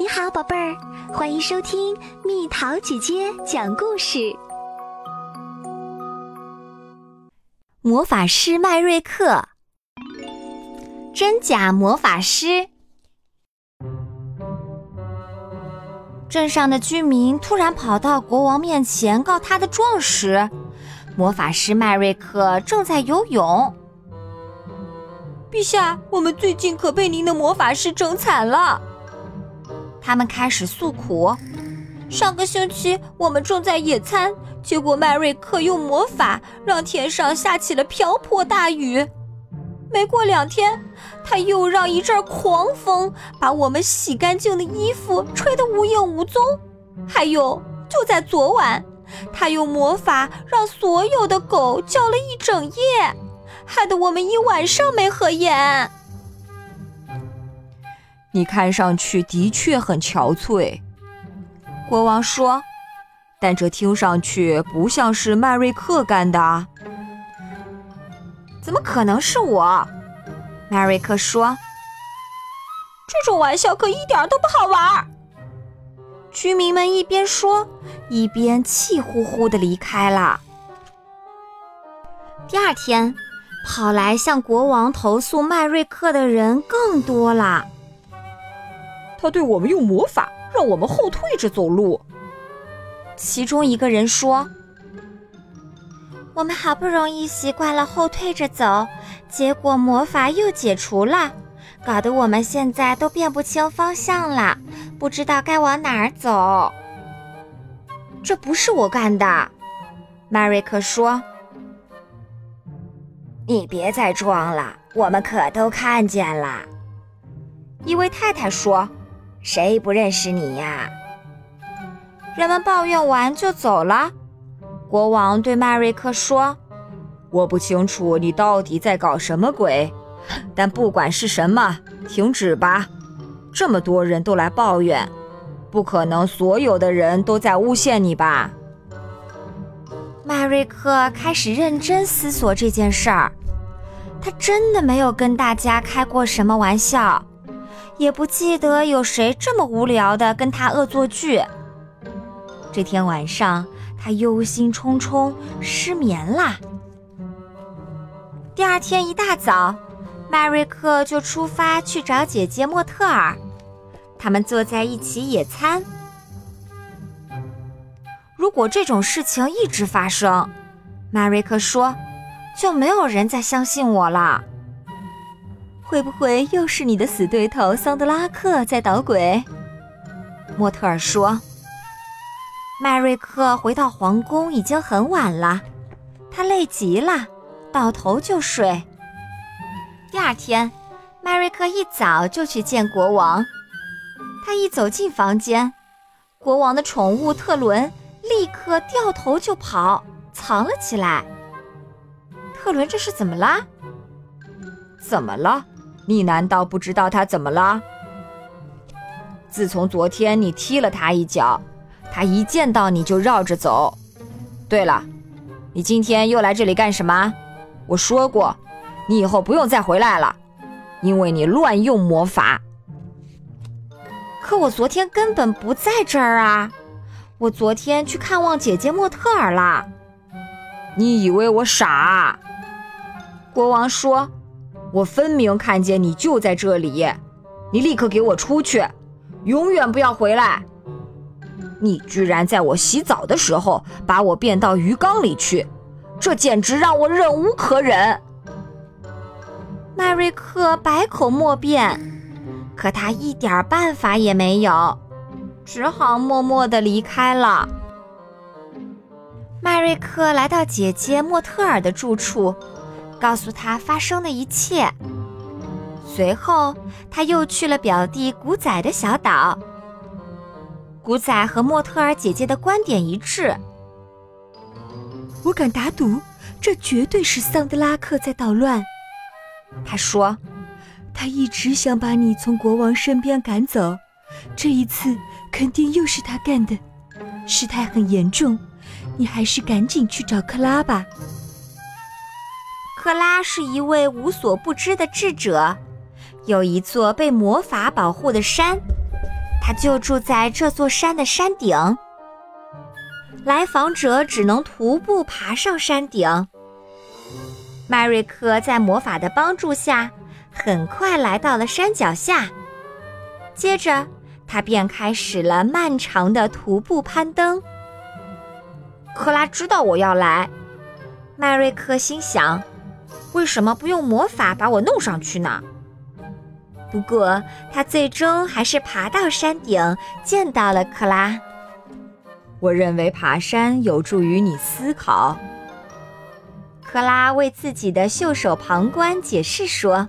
你好，宝贝儿，欢迎收听蜜桃姐姐讲故事。魔法师麦瑞克，真假魔法师。镇上的居民突然跑到国王面前告他的状时，魔法师麦瑞克正在游泳。陛下，我们最近可被您的魔法师整惨了。他们开始诉苦。上个星期我们正在野餐，结果麦瑞克用魔法让天上下起了瓢泼大雨。没过两天，他又让一阵狂风把我们洗干净的衣服吹得无影无踪。还有，就在昨晚，他用魔法让所有的狗叫了一整夜，害得我们一晚上没合眼。你看上去的确很憔悴，国王说，但这听上去不像是麦瑞克干的。怎么可能是我？麦瑞克说，这种玩笑可一点都不好玩。居民们一边说，一边气呼呼的离开了。第二天，跑来向国王投诉麦瑞克的人更多了。他对我们用魔法，让我们后退着走路。其中一个人说：“我们好不容易习惯了后退着走，结果魔法又解除了，搞得我们现在都辨不清方向了，不知道该往哪儿走。”这不是我干的，迈瑞克说：“你别再装了，我们可都看见了。”一位太太说。谁不认识你呀？人们抱怨完就走了。国王对麦瑞克说：“我不清楚你到底在搞什么鬼，但不管是什么，停止吧！这么多人都来抱怨，不可能所有的人都在诬陷你吧？”麦瑞克开始认真思索这件事儿。他真的没有跟大家开过什么玩笑。也不记得有谁这么无聊的跟他恶作剧。这天晚上，他忧心忡忡，失眠了。第二天一大早，迈瑞克就出发去找姐姐莫特尔。他们坐在一起野餐。如果这种事情一直发生，迈瑞克说，就没有人再相信我了。会不会又是你的死对头桑德拉克在捣鬼？莫特尔说。迈瑞克回到皇宫已经很晚了，他累极了，倒头就睡。第二天，迈瑞克一早就去见国王。他一走进房间，国王的宠物特伦立刻掉头就跑，藏了起来。特伦这是怎么啦？怎么了？你难道不知道他怎么了？自从昨天你踢了他一脚，他一见到你就绕着走。对了，你今天又来这里干什么？我说过，你以后不用再回来了，因为你乱用魔法。可我昨天根本不在这儿啊！我昨天去看望姐姐莫特尔了。你以为我傻？国王说。我分明看见你就在这里，你立刻给我出去，永远不要回来！你居然在我洗澡的时候把我变到鱼缸里去，这简直让我忍无可忍！麦瑞克百口莫辩，可他一点办法也没有，只好默默地离开了。麦瑞克来到姐姐莫特尔的住处。告诉他发生的一切。随后，他又去了表弟古仔的小岛。古仔和莫特尔姐姐的观点一致。我敢打赌，这绝对是桑德拉克在捣乱。他说：“他一直想把你从国王身边赶走，这一次肯定又是他干的。事态很严重，你还是赶紧去找克拉吧。”克拉是一位无所不知的智者，有一座被魔法保护的山，他就住在这座山的山顶。来访者只能徒步爬上山顶。麦瑞克在魔法的帮助下，很快来到了山脚下。接着，他便开始了漫长的徒步攀登。克拉知道我要来，麦瑞克心想：为什么不用魔法把我弄上去呢？不过，他最终还是爬到山顶，见到了克拉。我认为爬山有助于你思考。克拉为自己的袖手旁观解释说：“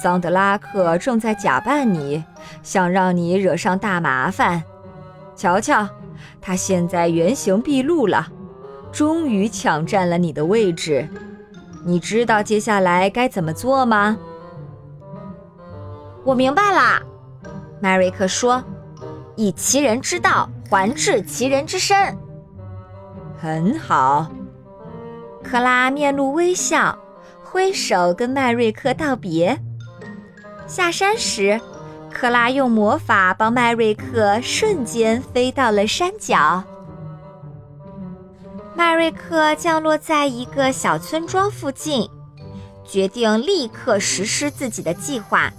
桑德拉克正在假扮你，想让你惹上大麻烦。瞧瞧，他现在原形毕露了，终于抢占了你的位置。你知道接下来该怎么做吗？”我明白了，麦瑞克说：“以其人之道。”还治其人之身，很好。克拉面露微笑，挥手跟麦瑞克道别。下山时，克拉用魔法帮麦瑞克瞬间飞到了山脚。麦瑞克降落在一个小村庄附近，决定立刻实施自己的计划。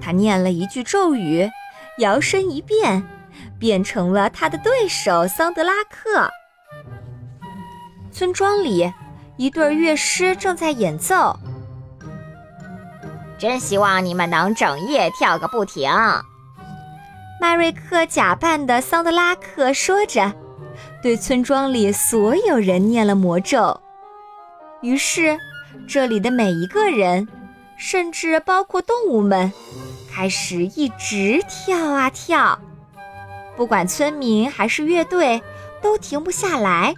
他念了一句咒语，摇身一变。变成了他的对手桑德拉克。村庄里，一对乐师正在演奏。真希望你们能整夜跳个不停。麦瑞克假扮的桑德拉克说着，对村庄里所有人念了魔咒。于是，这里的每一个人，甚至包括动物们，开始一直跳啊跳。不管村民还是乐队，都停不下来。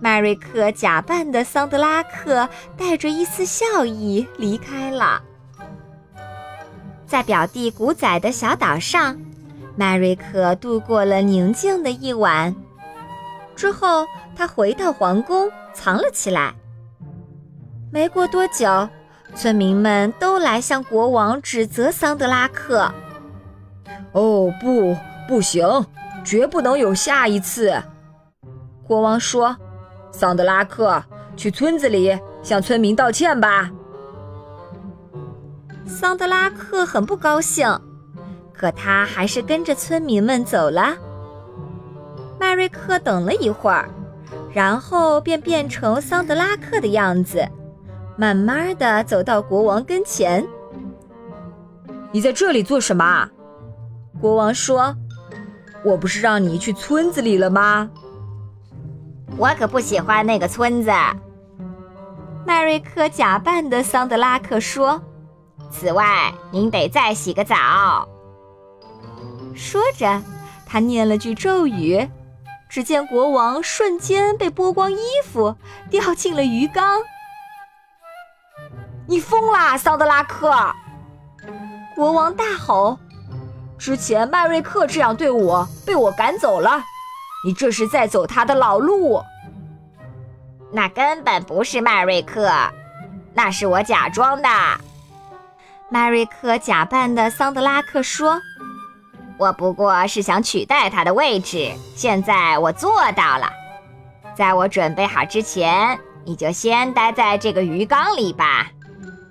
麦瑞克假扮的桑德拉克带着一丝笑意离开了。在表弟古仔的小岛上，麦瑞克度过了宁静的一晚。之后，他回到皇宫，藏了起来。没过多久，村民们都来向国王指责桑德拉克。哦不，不行，绝不能有下一次！国王说：“桑德拉克，去村子里向村民道歉吧。”桑德拉克很不高兴，可他还是跟着村民们走了。麦瑞克等了一会儿，然后便变成桑德拉克的样子，慢慢的走到国王跟前。“你在这里做什么？”国王说：“我不是让你去村子里了吗？”我可不喜欢那个村子。麦瑞克假扮的桑德拉克说：“此外，您得再洗个澡。”说着，他念了句咒语，只见国王瞬间被剥光衣服，掉进了鱼缸。“你疯啦，桑德拉克！”国王大吼。之前麦瑞克这样对我，被我赶走了。你这是在走他的老路。那根本不是麦瑞克，那是我假装的。麦瑞克假扮的桑德拉克说：“我不过是想取代他的位置，现在我做到了。在我准备好之前，你就先待在这个鱼缸里吧。”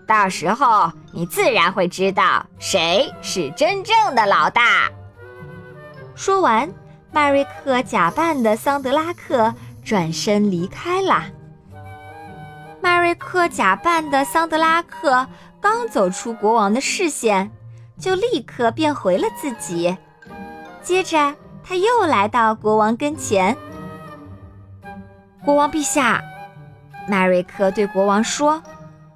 到时候你自然会知道谁是真正的老大。说完，麦瑞克假扮的桑德拉克转身离开了。麦瑞克假扮的桑德拉克刚走出国王的视线，就立刻变回了自己。接着，他又来到国王跟前。国王陛下，麦瑞克对国王说。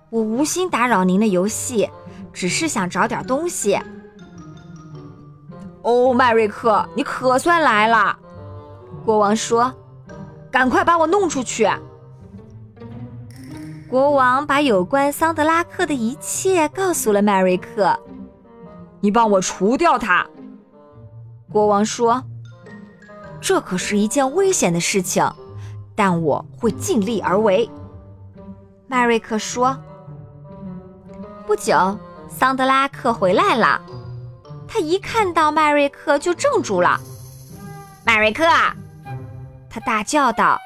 我无心打扰您的游戏，只是想找点东西。哦，麦瑞克，你可算来了！国王说：“赶快把我弄出去！”国王把有关桑德拉克的一切告诉了麦瑞克。你帮我除掉他。国王说：“这可是一件危险的事情，但我会尽力而为。”麦瑞克说。不久，桑德拉克回来了。他一看到麦瑞克就怔住了。麦瑞克，他大叫道：“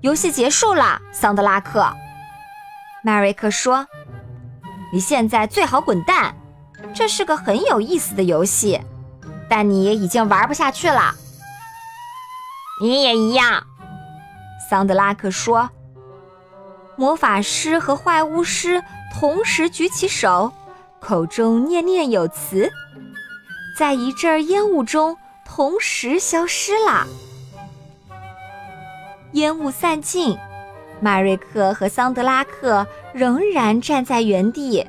游戏结束了，桑德拉克。”麦瑞克说：“你现在最好滚蛋，这是个很有意思的游戏，但你已经玩不下去了。”你也一样，桑德拉克说。魔法师和坏巫师同时举起手，口中念念有词，在一阵烟雾中同时消失了。烟雾散尽，麦瑞克和桑德拉克仍然站在原地。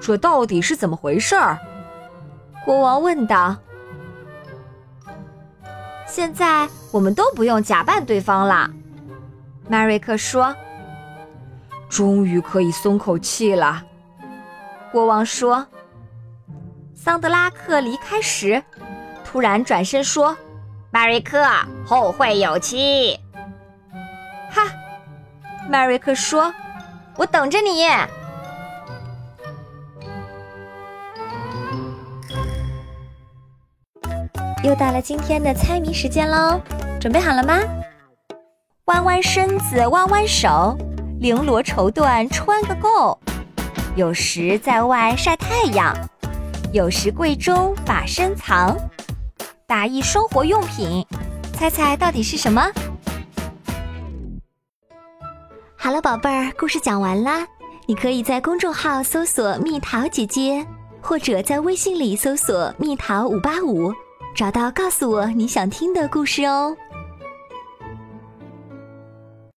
这到底是怎么回事儿？国王问道。现在我们都不用假扮对方了，麦瑞克说。终于可以松口气了，国王说。桑德拉克离开时，突然转身说：“麦瑞克，后会有期。”哈，麦瑞克说：“我等着你。”又到了今天的猜谜时间喽，准备好了吗？弯弯身子，弯弯手。绫罗绸缎穿个够，有时在外晒太阳，有时柜中把身藏，打一生活用品，猜猜到底是什么？好了，宝贝儿，故事讲完啦。你可以在公众号搜索“蜜桃姐姐”，或者在微信里搜索“蜜桃五八五”，找到告诉我你想听的故事哦。